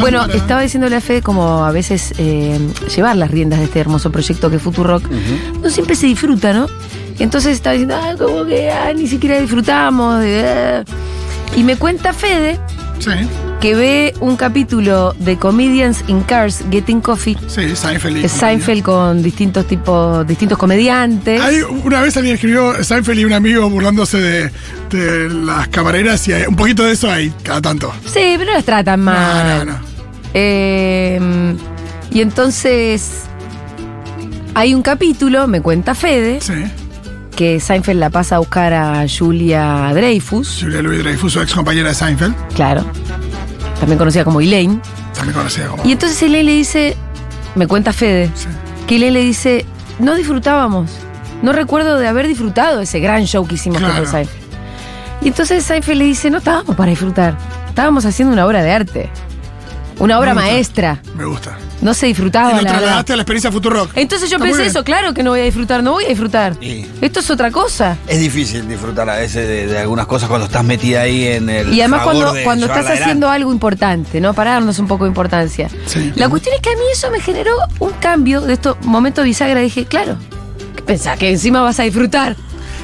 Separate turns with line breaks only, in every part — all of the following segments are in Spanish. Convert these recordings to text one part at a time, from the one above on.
Bueno,
para.
estaba diciéndole a Fede como a veces eh, llevar las riendas de este hermoso proyecto que es Futurock. No siempre se disfruta, ¿no? Entonces estaba diciendo, ah, como que ah, ni siquiera disfrutamos. de- Y me cuenta Fede
Sí,
que ve un capítulo de Comedians in Cars Getting Coffee.
sí, Seinfeld. y
Seinfeld con distintos tipos, distintos comediantes.
Hay, una vez alguien escribió Seinfeld y un amigo burlándose de, de las camareras y hay un poquito de eso hay cada tanto.
Sí, pero no las tratan mal.
No, no, no.
Eh, y entonces hay un capítulo, me cuenta Fede,
Sí,
que Seinfeld la pasa a buscar a Julia Dreyfus,
Julia Louis Dreyfus, su ex compañera de Seinfeld,
claro, también conocida como Elaine.
también conocida como.
Y entonces Elaine le dice, me cuenta Fede,
Sí.
que Elaine le dice, no disfrutábamos, no recuerdo de haber disfrutado ese gran show que hicimos
Claro.
con Seinfeld. Y entonces Seinfeld le dice, no estábamos para disfrutar, estábamos haciendo una obra de arte, una obra
Me gusta.
maestra,
Me gusta.
no se disfrutaba.
y lo
la verdad.
trasladaste a la experiencia Futurock.
Entonces yo
Está
pensé eso, claro que no voy a disfrutar, no voy a disfrutar.
Sí.
Esto es otra cosa.
Es difícil disfrutar a veces de, de algunas cosas cuando estás metida ahí en el.
Y además cuando,
de
cuando estás haciendo algo importante, ¿no? Para darnos un poco de importancia.
Sí.
La cuestión es que a mí eso me generó un cambio de estos momentos bisagra. Dije, claro, ¿qué pensás? Que encima vas a disfrutar.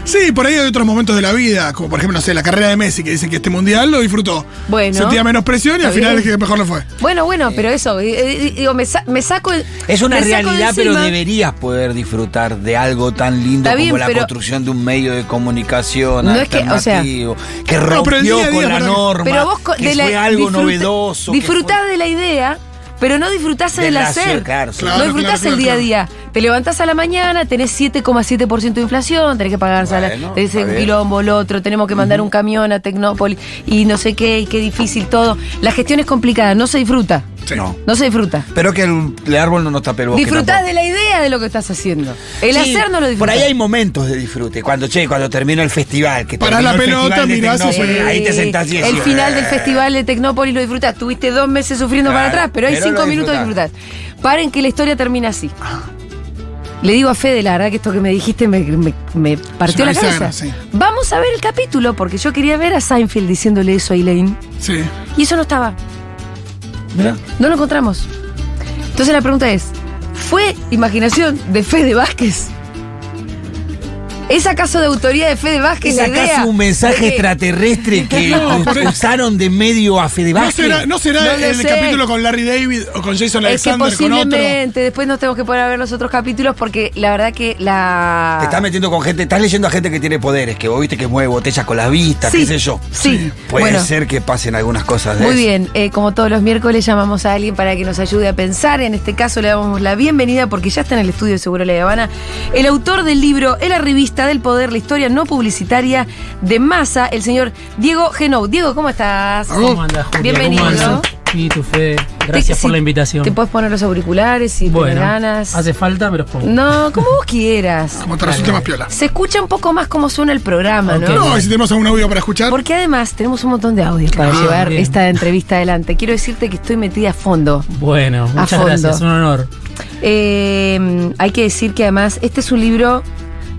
Sí, por ahí hay otros momentos de la vida, como por ejemplo, no sé, la carrera de Messi, que dicen que este mundial lo disfrutó.
Bueno.
Sentía menos presión y al final es que mejor lo fue.
Bueno, bueno, pero eso, eh, eh, digo, me, sa- me saco.
Es una realidad, pero deberías poder disfrutar de algo tan lindo
Está
como
bien,
la
pero-
construcción de un medio de comunicación
No es que, o sea-
alternativo, que
No,
rompió
día a día
con la norma,
Pero vos co-
que
de la-
fue algo novedoso. fue-
de la idea, pero no disfrutás del hacer.
hacer, claro, sí.
Claro,
no disfrutás
claro,
el día a día. Te levantás a la mañana, tenés 7,7% de inflación, tenés que pagar
Bueno,
tenés un quilombo, el otro, tenemos que mandar un camión a Tecnópolis y no sé qué, y qué difícil todo. La gestión es complicada, no se disfruta.
Sí.
No.
No se disfruta.
Pero que el, el árbol no nos tape el bosque.
Disfrutás
tampoco.
de la idea de lo que estás haciendo. El
Sí,
hacer no lo
Por
disfrutás.
ahí hay momentos de disfrute. Cuando, che, cuando termina el festival. Que
Parás
terminó
la
el
pelota,
festival de
mirás y
Tecnópolis,
sí.
Ahí te sentás y
El
decís,
final del
"Eh".
festival de Tecnópolis lo disfrutás. Tuviste dos meses sufriendo para atrás, pero hay
pero
cinco
lo
minutos de
disfrutás.
disfrutás. Paren que la historia termina así. Le digo a Fede, la verdad que esto que me dijiste me, me- me partió la cabeza.
sí.
Vamos a ver el capítulo, porque yo quería ver a Seinfeld diciéndole eso a Elaine.
Sí.
Y eso no estaba. No lo encontramos. Entonces la pregunta es, ¿fue imaginación de Fede Vázquez? ¿Es acaso de autoría de Fede Vázquez
¿Es
la idea
acaso un mensaje extraterrestre que
No,
usaron de medio a Fede
¿No
Vázquez?
será, no será
No
el capítulo con Larry David o con Jason
Es que
Alexander con otro?
posiblemente después nos tenemos que poner a ver los otros capítulos porque la verdad que la...
Te estás metiendo con gente, estás leyendo a gente que tiene poderes, que vos viste que mueve botellas con las vistas,
Sí,
qué sé yo.
Sí,
Puede
bueno,
ser que pasen algunas cosas de
Muy
eso.
bien, eh, como todos los miércoles llamamos a alguien para que nos ayude a pensar. En este caso le damos la bienvenida porque ya está en el estudio de Seguro La Habana. El autor del libro En la revista del poder, la historia no publicitaria de Massa, el señor Diego Genou. Diego, ¿cómo estás?
¿Cómo andas, Julia?
Bienvenido.
¿Cómo andas? Y tu Fede. Gracias por la invitación.
Te puedes poner los auriculares si
bueno,
tienes ganas.
hace falta, me los pongo.
No, como vos quieras.
Como te resulte más piola.
Se escucha un poco más cómo suena el programa,
Ok.
¿no?
No, si tenemos algún audio para escuchar.
Porque además tenemos un montón de audios para
Ah,
llevar
bien.
esta entrevista adelante. Quiero decirte que estoy metida a fondo.
Bueno, muchas
fondo.
gracias, un honor.
Eh, hay que decir que además este es un libro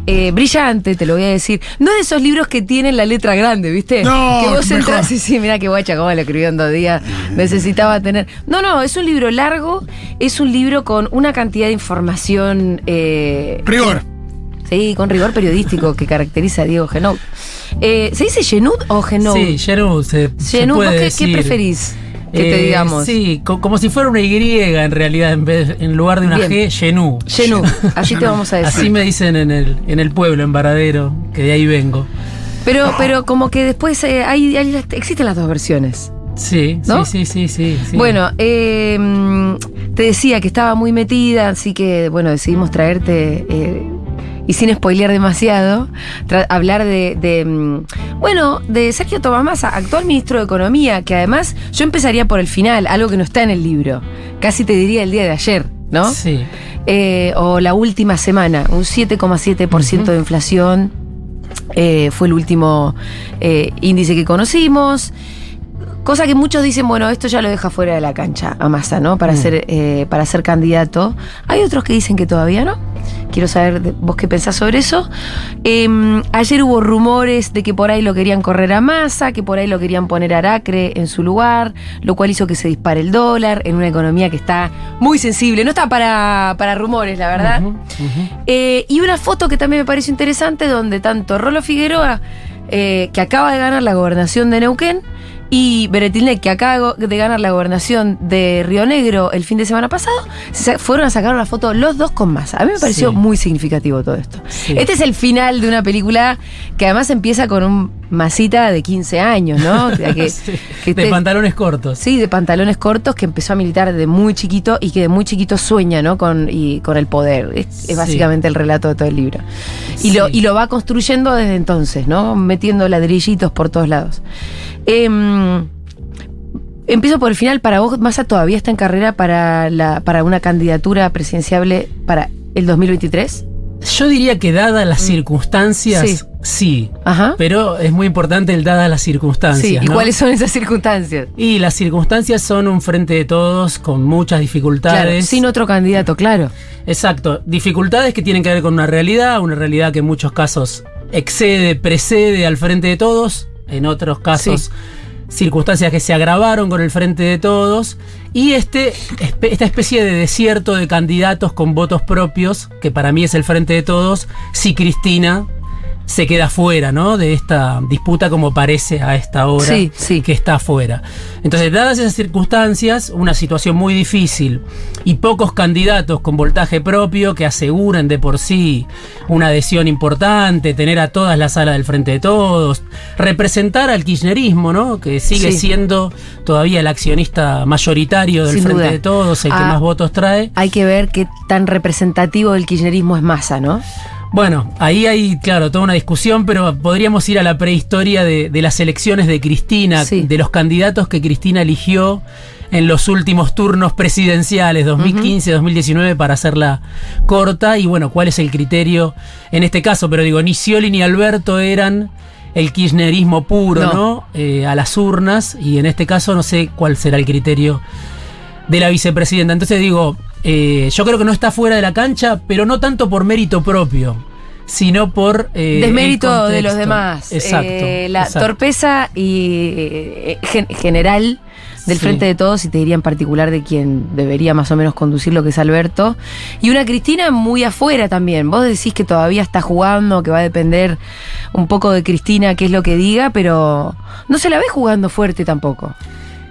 eh, brillante, te lo voy a decir. No de esos libros que tienen la letra grande, ¿viste?
No,
que vos entras. Sí, sí, mira qué guacha, cómo lo escribió en dos días. Necesitaba tener. No, no, es un libro largo, es un libro con una cantidad de información. eh,
Rigor.
Sí, con rigor periodístico que caracteriza a Diego Genoud. Eh, ¿Se dice Genud o Genoud?
Sí, Jeru, se, se
Genud, ¿vos qué,
decir.
qué preferís que te
Eh,
digamos?
Sí, co- como si fuera una Y en realidad, en, vez, en lugar de una
Bien.
G, Genú.
Genud, así te vamos a decir.
Así me dicen en el, en el pueblo, en Varadero, que de ahí vengo.
Pero, pero como que después eh, hay, hay- existen las dos versiones.
Sí,
¿No?
sí, sí, sí, sí.
Bueno, eh, mm, te decía que estaba muy metida, así que bueno, decidimos traerte, eh, y sin spoilear demasiado, hablar de, de, mm, bueno, de Sergio Tomás Massa, actual ministro de Economía, que además yo empezaría por el final, algo que no está en el libro, casi te diría el día de ayer, ¿no?
Sí.
Eh, o la última semana, un 7,7% de inflación. eh, fue el último eh, índice que conocimos. Cosa que muchos dicen, bueno, esto ya lo deja fuera de la cancha a Massa, ¿no? Para, ser, eh, para ser candidato. Hay otros que dicen que todavía no. quiero saber de- vos qué pensás sobre eso. Eh, ayer hubo rumores de que por ahí lo querían correr a masa, que por ahí lo querían poner a Aracre en su lugar, lo cual hizo que se dispare el dólar en una economía que está muy sensible. No está para, para rumores, la verdad. Eh, y una foto que también me pareció interesante donde tanto Rolo Figueroa, eh, que acaba de ganar la gobernación de Neuquén, y Beretilnek, que acaba de ganar la gobernación de Río Negro el fin de semana pasado, se fueron a sacar una foto los dos con masa. A mí me pareció
Sí.
muy significativo todo esto.
Sí.
Este es el final de una película que además empieza con un masita de 15 años, ¿no? O sea, que-
Sí,
que
de pantalones cortos.
Sí, de pantalones cortos que empezó a militar de muy chiquito y que de muy chiquito sueña, ¿no? Con, y, con el poder. Es, básicamente el relato de todo el libro. Y,
Sí.
lo, y lo va construyendo desde entonces, ¿no? Metiendo ladrillitos por todos lados. Em, empiezo por el final. Para vos, Massa todavía está en carrera para, la, para una candidatura presidenciable para el 2023.
Yo diría que dadas las circunstancias,
Mm. Sí.
sí.
Ajá.
Pero es muy importante el dadas las circunstancias.
Sí, ¿y
¿no?
cuáles son esas circunstancias?
Y las circunstancias son un frente de todos con muchas
Claro,
dificultades.
sin otro candidato, claro.
Exacto. Dificultades que tienen que ver con una realidad, una realidad que en muchos casos excede, precede al frente de todos, en otros casos circunstancias que se agravaron con el frente de todos, y este, esta especie de desierto de candidatos con votos propios, que para mí es el frente de todos, si Cristina se queda fuera, ¿no? De esta disputa como parece a esta hora
Sí, sí.
que está afuera. Entonces, dadas esas circunstancias, una situación muy difícil y pocos candidatos con voltaje propio que aseguren de por sí una adhesión importante, tener a todas la sala del frente de todos, representar al kirchnerismo, ¿no? Que sigue
Sí.
siendo todavía el accionista mayoritario del
Sin
frente
duda.
de todos, el que
Ah.
más votos trae.
Hay que ver qué tan representativo del kirchnerismo es Massa, ¿no?
Bueno, ahí hay, claro, toda una discusión, pero podríamos ir a la prehistoria de, de las elecciones de Cristina,
Sí.
de los candidatos que Cristina eligió en los últimos turnos presidenciales, 2015-2019, para hacerla corta. Y bueno, ¿cuál es el criterio en este caso? Pero digo, ni Scioli ni Alberto eran el kirchnerismo puro,
No.
¿no? Eh, a las urnas, y en este caso no sé cuál será el criterio de la vicepresidenta. Entonces digo, eh, yo creo que no está fuera de la cancha, pero no tanto por mérito propio, sino por... eh,
Desmérito de los demás.
Exacto.
Eh, la
exacto.
torpeza y eh, gen- general del
Sí.
frente de todos, y te diría en particular de quien debería más o menos conducir lo que es Alberto. Y una Cristina muy afuera también. Vos decís que todavía está jugando, que va a depender un poco de Cristina, qué es lo que diga, pero no se la ve jugando fuerte tampoco.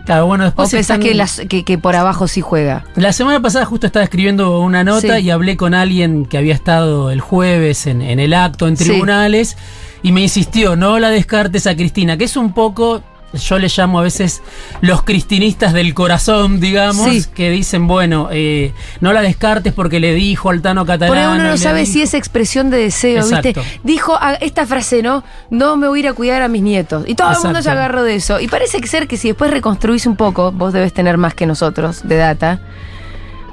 Claro, bueno,
¿O
después
pensás
están-
que, las- que, que por abajo sí juega?
La semana pasada justo estaba escribiendo una nota
Sí.
y hablé con alguien que había estado el jueves en, en el acto en
Sí.
tribunales y me insistió, no la descartes a Cristina, que es un poco, yo le llamo a veces los cristinistas del corazón, digamos,
Sí.
que dicen, bueno, eh, no la descartes porque le dijo al Tano Catalán.
Por ahí uno no sabe si es expresión de deseo, ¿viste? Dijo ah, esta frase, ¿no? No me voy a ir a cuidar a mis nietos. Y todo el mundo se agarró de eso. Y parece ser que si después reconstruís un poco, vos debes tener más que nosotros de data.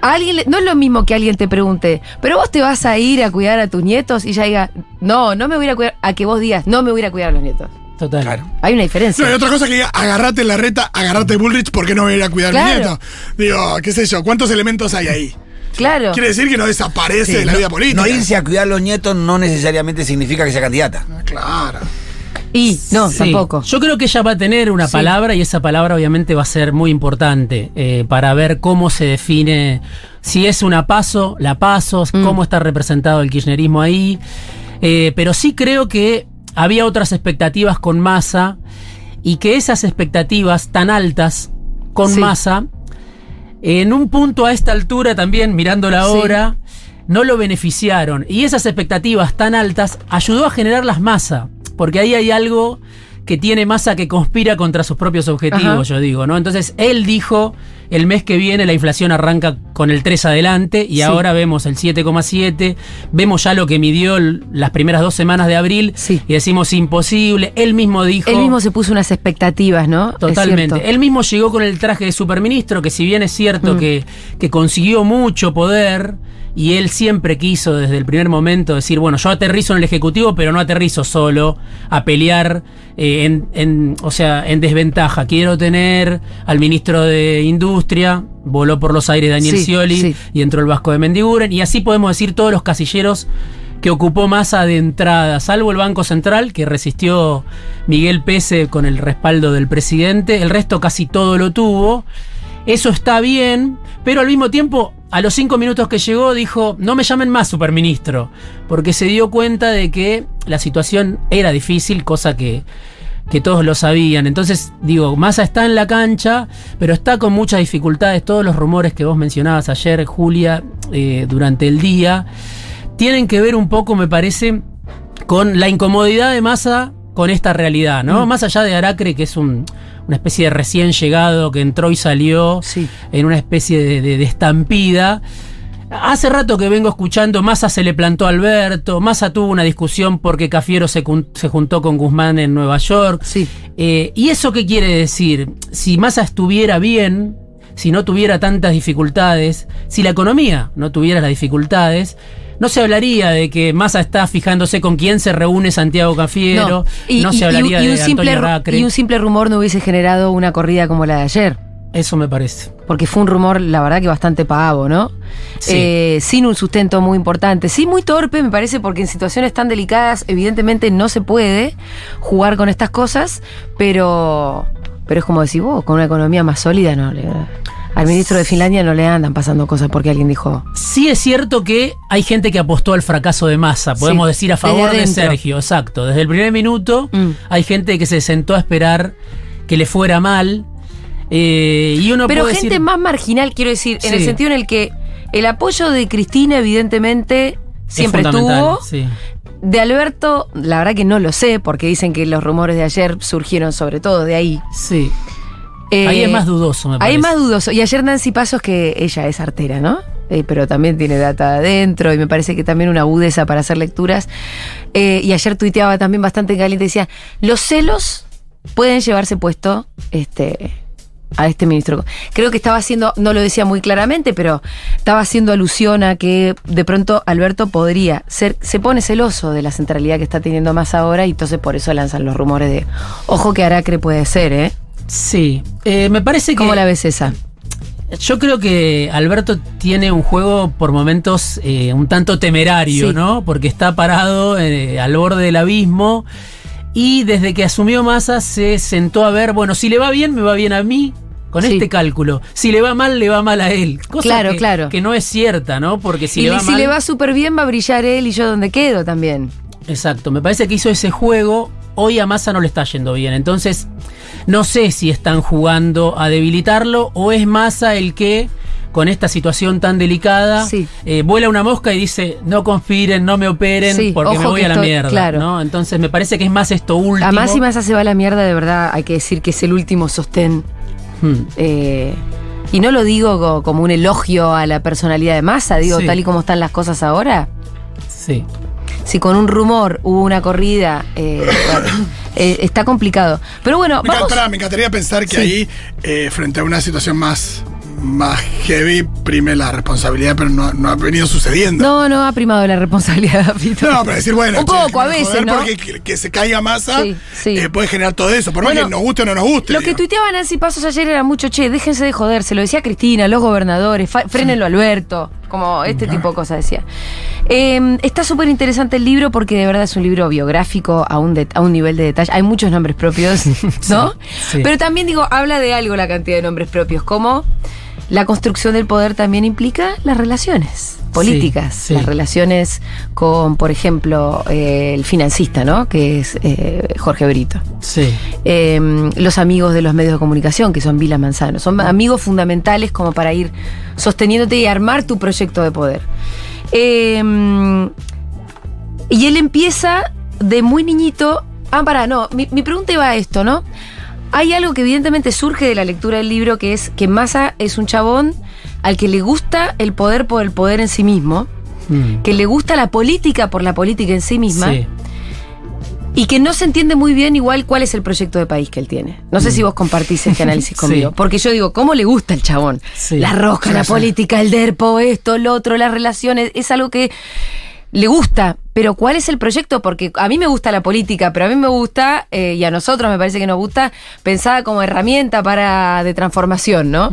A alguien le- no es lo mismo que alguien te pregunte, pero vos te vas a ir a cuidar a tus nietos y ya diga, no, no me voy a ir a cuidar, a que vos digas, no me voy a ir a cuidar a los nietos.
Total.
Claro.
Hay una diferencia.
No, y otra cosa que diga, agarrate la reta, agarrate Bullrich, porque no voy a ir a cuidar a mi
Claro.
nieto? Digo, qué sé yo, ¿cuántos elementos hay ahí?
Claro.
Quiere decir que no desaparece
Sí,
de la
no,
vida política.
no irse a cuidar a los nietos no necesariamente significa que sea candidata.
Ah, Claro.
Y no,
Sí.
tampoco.
Yo creo que ella va a tener una
Sí.
palabra y esa palabra obviamente va a ser muy importante eh, para ver cómo se define, si es una paso, la paso,
Mm.
cómo está representado el kirchnerismo ahí. Eh, pero sí creo que había otras expectativas con masa y que esas expectativas tan altas con
Sí.
masa, en un punto a esta altura también, mirando la
Sí.
hora, no lo beneficiaron. Y esas expectativas tan altas ayudó a generar las masas. Porque ahí hay algo que tiene masa que conspira contra sus propios objetivos,
Ajá.
yo digo, ¿no? Entonces, él dijo, el mes que viene la inflación arranca con el 3 adelante y
Sí.
ahora vemos el 7,7, vemos ya lo que midió las primeras dos semanas de abril
Sí.
y decimos imposible. Él mismo dijo...
Él mismo se puso unas expectativas, ¿no?
Totalmente. Él mismo llegó con el traje de superministro, que si bien es cierto
Mm.
que, que consiguió mucho poder y él siempre quiso desde el primer momento decir, bueno, yo aterrizo en el Ejecutivo, pero no aterrizo solo a pelear eh, en, en- o sea, en desventaja. Quiero tener al ministro de Industria, voló por los aires Daniel
Sí,
Scioli
sí.
y entró el Vasco de Mendiguren, y así podemos decir todos los casilleros que ocupó masa de entrada, salvo el Banco Central, que resistió Miguel Pese con el respaldo del presidente, el resto casi todo lo tuvo. Eso está bien, pero al mismo tiempo, a los cinco minutos que llegó, dijo, no me llamen más superministro, porque se dio cuenta de que la situación era difícil, cosa que, que todos lo sabían. Entonces, digo, Massa está en la cancha, pero está con muchas dificultades. Todos los rumores que vos mencionabas ayer, Julia, eh, durante el día, tienen que ver un poco, me parece, con la incomodidad de Massa con esta realidad, ¿no? Más allá de Aracre, que es un- una especie de recién llegado que entró y salió
Sí.
en una especie de, de- de estampida. Hace rato que vengo escuchando, Massa se le plantó a Alberto, Massa tuvo una discusión porque Cafiero se, se juntó con Guzmán en Nueva York.
Sí.
Eh, ¿Y eso qué quiere decir? Si Massa estuviera bien, si no tuviera tantas dificultades, si la economía no tuviera las dificultades, no se hablaría de que Massa está fijándose con quién se reúne Santiago Cafiero, no, se hablaría
y
de
un simple,
Antonio Racre.
y un simple rumor no hubiese generado una corrida como la de ayer.
Eso me parece.
Porque fue un rumor, la verdad, que bastante pavo, ¿no?
Sí.
Eh, sin un sustento muy importante. Sí, muy torpe, me parece, porque en situaciones tan delicadas, evidentemente no se puede jugar con estas cosas, pero, pero es como decís vos, con una economía más sólida, no le- al ministro de Finlandia no le andan pasando cosas porque alguien dijo.
Sí es cierto que hay gente que apostó al fracaso de Massa, podemos
Sí,
decir a favor de. Sergio, exacto. Desde el primer minuto
Mm.
hay gente que se sentó a esperar que le fuera mal. eh, y uno
Pero
puede
gente
decir,
más marginal, quiero decir, en el sentido en el que el apoyo de Cristina, evidentemente,
es
siempre
fundamental,
estuvo.
sí.
De Alberto, la verdad que no lo sé, porque dicen que los rumores de ayer surgieron sobre todo de ahí.
Sí.
Eh,
Ahí es más dudoso, me
Ahí
parece.
es más dudoso. Y ayer Nancy Pasos, que ella es artera, ¿no? Eh, pero también tiene data adentro y me parece que también una agudeza para hacer lecturas. Eh, y ayer tuiteaba también bastante caliente, decía, los celos pueden llevarse puesto este, a este ministro. Creo que estaba haciendo, no lo decía muy claramente, pero estaba haciendo alusión a que de pronto Alberto podría ser, se pone celoso de la centralidad que está teniendo más ahora y entonces por eso lanzan los rumores de, ojo que Aracre puede ser, ¿eh?
Sí. Eh, me parece que.
¿Cómo la ves esa?
Yo creo que Alberto tiene un juego por momentos eh, un tanto temerario,
Sí.
¿no? Porque está parado eh, al borde del abismo y desde que asumió Massa se sentó a ver, bueno, si le va bien, me va bien a mí. Con
Sí.
este cálculo. Si le va mal, le va mal a él. Cosa
Claro,
que,
claro.
que no es cierta, ¿no? Porque si
y
le va
si
mal.
le va súper bien, va a brillar él y yo donde quedo también.
Exacto, me parece que hizo ese juego. Hoy a Massa no le está yendo bien. Entonces, no sé si están jugando a debilitarlo o es Massa el que, con esta situación tan delicada,
Sí.
eh, vuela una mosca y dice: No conspiren, no me operen
Sí,
porque me voy a la
estoy-
mierda.
claro.
¿no? Entonces, me parece que es más esto último.
Además, si Massa se va a la mierda, de verdad, hay que decir que es el último sostén.
Hmm.
Eh, y no lo digo co- como un elogio a la personalidad de Massa, digo,
Sí.
tal y como están las cosas ahora.
Sí.
Si con un rumor hubo una corrida, eh, bueno, eh, está complicado. Pero bueno,
Me,
vamos.
encantaría, me encantaría pensar que
Sí.
ahí, eh, frente a una situación más, más heavy, prime la responsabilidad, pero no, no ha venido sucediendo.
No, no ha primado la responsabilidad, Fito.
No, pero decir, bueno,
Un
che,
poco, a veces, ¿no?
Porque que, que se caiga masa
Sí, sí.
eh, puede generar todo eso, por
Bueno,
más que nos guste o no nos guste.
Lo que
digo.
tuiteaba Nancy Pasos ayer era mucho, che, déjense de joder, se lo decía Cristina, los gobernadores, fa- frénenlo Alberto, como este tipo de cosas decía. Eh, está súper interesante el libro porque de verdad es un libro biográfico a un, a un nivel de detalle. Hay muchos nombres propios, ¿no?
sí.
Pero también digo, habla de algo la cantidad de nombres propios, como la construcción del poder también implica las relaciones políticas,
sí.
las relaciones con, por ejemplo, eh, el financista, ¿no? Que es eh, Jorge Brito
Sí.
eh, los amigos de los medios de comunicación, que son Vila Manzano. Son amigos fundamentales como para ir sosteniéndote y armar tu proyecto de poder. Eh, y él empieza de muy niñito. Ah, pará, no. Mi, mi pregunta iba a esto, ¿no? Hay algo que evidentemente surge de la lectura del libro, que es que Massa es un chabón al que le gusta el poder por el poder en sí mismo,
Hmm.
que le gusta la política por la política en sí misma
Sí.
Y que no se entiende muy bien igual cuál es el proyecto de país que él tiene. No sé si vos compartís este análisis conmigo.
Sí.
Porque yo digo, ¿cómo le gusta el chabón?
Sí.
La rosca, la política, el derpo, esto, lo otro, las relaciones. Es algo que le gusta. Pero ¿cuál es el proyecto? Porque a mí me gusta la política, pero a mí me gusta, eh, y a nosotros me parece que nos gusta, pensada como herramienta para de transformación, ¿no?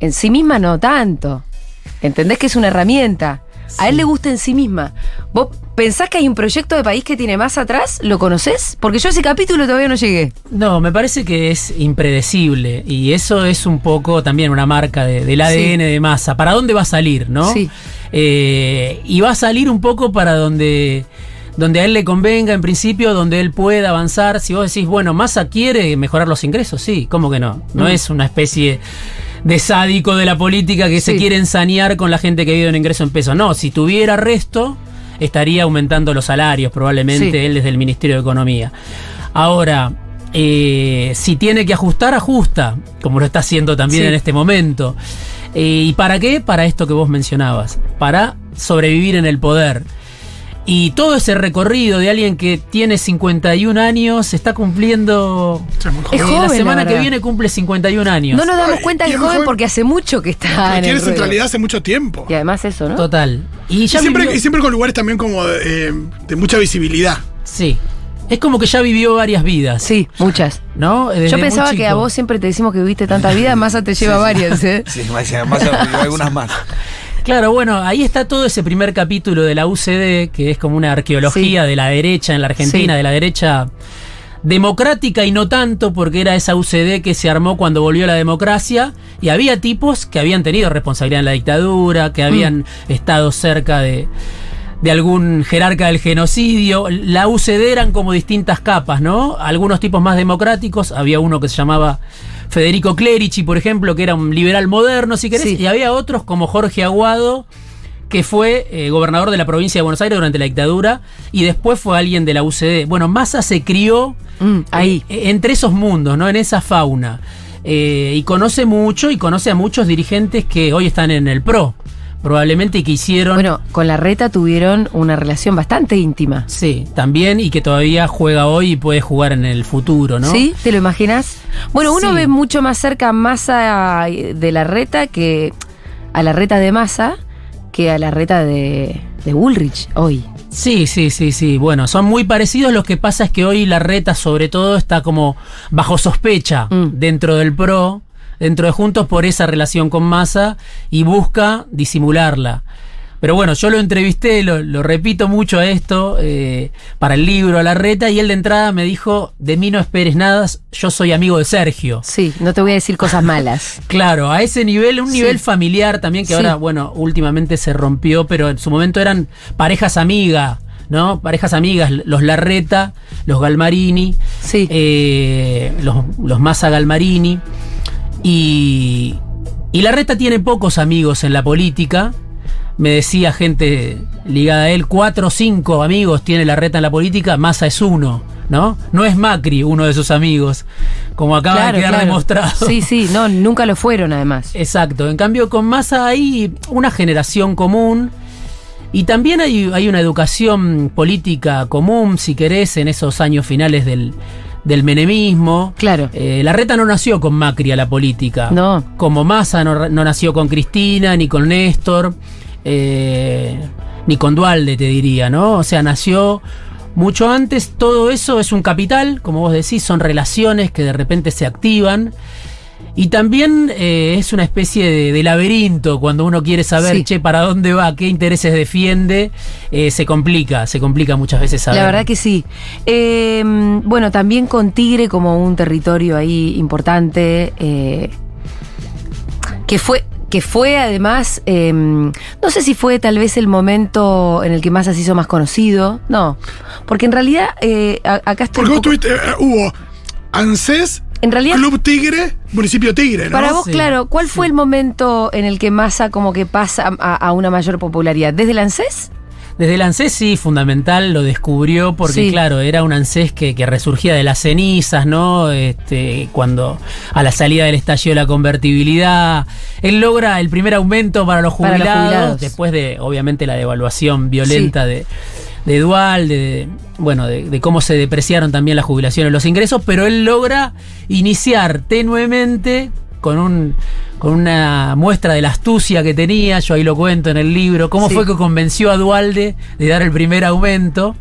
En sí misma no tanto. ¿Entendés que es una herramienta? A él le gusta en sí misma. ¿Vos pensás que hay un proyecto de país que tiene más atrás? ¿Lo conocés? Porque yo a ese capítulo todavía no llegué.
No, me parece que es impredecible y eso es un poco también una marca de- del ADN de masa. ¿Para dónde va a salir, no?
Sí.
Eh, y va a salir un poco para donde, donde a él le convenga, en principio, donde él pueda avanzar. Si vos decís, bueno, Massa quiere mejorar los ingresos, sí, ¿cómo que no? No
Mm.
es una especie de sádico de la política que se quiere ensañar con la gente que vive un ingreso en pesos. No, si tuviera resto, estaría aumentando los salarios, probablemente
Sí.
él desde el Ministerio de Economía. Ahora, eh, si tiene que ajustar, ajusta, como lo está haciendo también
Sí.
en este momento. Eh, ¿Y para qué? Para esto que vos mencionabas, para sobrevivir en el poder. Y todo ese recorrido de alguien que tiene 51 años está cumpliendo...
Es
joven.
la semana
la
que viene cumple 51 años.
No nos damos
Ay,
cuenta que
es
joven
joven.
porque hace mucho que está en el
tiene centralidad hace mucho tiempo.
Y además eso, ¿no?
Total. Y
siempre,
vivió-
y siempre con lugares también como eh, de mucha visibilidad.
Sí. Es como que ya vivió varias vidas.
Sí, muchas.
¿No? Desde
Yo pensaba que a vos siempre te decimos que viviste tanta vida, Massa te lleva varias, ¿eh?
Sí, más, más algunas más.
Claro, bueno, ahí está todo ese primer capítulo de la UCD, que es como una arqueología
Sí.
de la derecha en la Argentina,
Sí.
de la derecha democrática y no tanto, porque era esa UCD que se armó cuando volvió la democracia, y había tipos que habían tenido responsabilidad en la dictadura, que habían estado cerca de, de algún jerarca del genocidio. La UCD eran como distintas capas, ¿no? Algunos tipos más democráticos, había uno que se llamaba Federico Clerici, por ejemplo, que era un liberal moderno, si querés,
Sí.
y había otros como Jorge Aguado, que fue eh, gobernador de la provincia de Buenos Aires durante la dictadura, y después fue alguien de la UCD. Bueno, Massa se crió
Mm, ahí.
eh, entre esos mundos, ¿no? En esa fauna. Eh, y conoce mucho y conoce a muchos dirigentes que hoy están en el PRO, probablemente, y que hicieron.
Bueno, con la reta tuvieron una relación bastante íntima.
Sí, también, y que todavía juega hoy y puede jugar en el futuro, ¿no?
¿Sí? ¿Te lo imaginas? Bueno, uno
Sí.
ve mucho más cerca a Massa de la reta que a la reta de Massa que a la reta de, de Bullrich hoy.
Sí, sí, sí, sí. Bueno, son muy parecidos. Lo que pasa es que hoy la reta, sobre todo, está como bajo sospecha
Mm.
dentro del PRO, dentro de Juntos, por esa relación con Massa y busca disimularla. Pero bueno, yo lo entrevisté, lo, lo repito mucho a esto, eh, para el libro, a la reta, y él de entrada me dijo, de mí no esperes nada, yo soy amigo de Sergio.
Sí, no te voy a decir cosas malas.
Claro, a ese nivel, un
Sí.
nivel familiar también, que
Sí.
ahora, bueno, últimamente se rompió, pero en su momento eran parejas amigas, ¿no? Parejas amigas, los Larreta, los Galmarini,
Sí.
eh, los, los Massa Galmarini. Y, y Larreta tiene pocos amigos en la política. Me decía gente ligada a él, cuatro o cinco amigos tiene Larreta en la política, Massa es uno, ¿no? No es Macri uno de sus amigos, como acaba de quedar demostrado.
Sí, sí, no, nunca lo fueron además.
Exacto. En cambio, con Massa hay una generación común y también hay, hay una educación política común, si querés, en esos años finales del, del menemismo.
Claro.
Eh, la reta no nació con Macri a la política.
No.
Como Massa no, no nació con Cristina, ni con Néstor, eh, ni con Dualde, te diría, ¿no? O sea, nació mucho antes. Todo eso es un capital, como vos decís, son relaciones que de repente se activan. Y también eh, es una especie de, de laberinto cuando uno quiere saber,
Sí.
che, para dónde va, qué intereses defiende, eh, se complica, se complica muchas veces saber.
La verdad que sí. Eh, bueno, también con Tigre como un territorio ahí importante, eh, que fue que fue además, eh, no sé si fue tal vez el momento en el que Massa se hizo más conocido, no, porque en realidad eh, acá estoy...
Porque
un
vos
poco-
tuviste, eh, hubo ANSES,
en realidad,
Club Tigre, Municipio Tigre, ¿no?
para vos,
Sí,
claro, ¿cuál fue
sí.
el momento en el que Massa como que pasa a, a una mayor popularidad? ¿Desde el ANSES?
Desde el ANSES sí, fundamental, lo descubrió porque,
Sí.
claro, era un ANSES que, que resurgía de las cenizas, ¿no? Este, cuando a la salida del estallido de la convertibilidad, él logra el primer aumento para los
Para
jubilados,
los jubilados.
después de, obviamente, la devaluación violenta de, de Dual, de, bueno, de, de cómo se depreciaron también las jubilaciones, los ingresos, pero él logra iniciar tenuemente con un con una muestra de la astucia que tenía, yo ahí lo cuento en el libro, cómo
Sí.
fue que convenció a Dualde de dar el primer aumento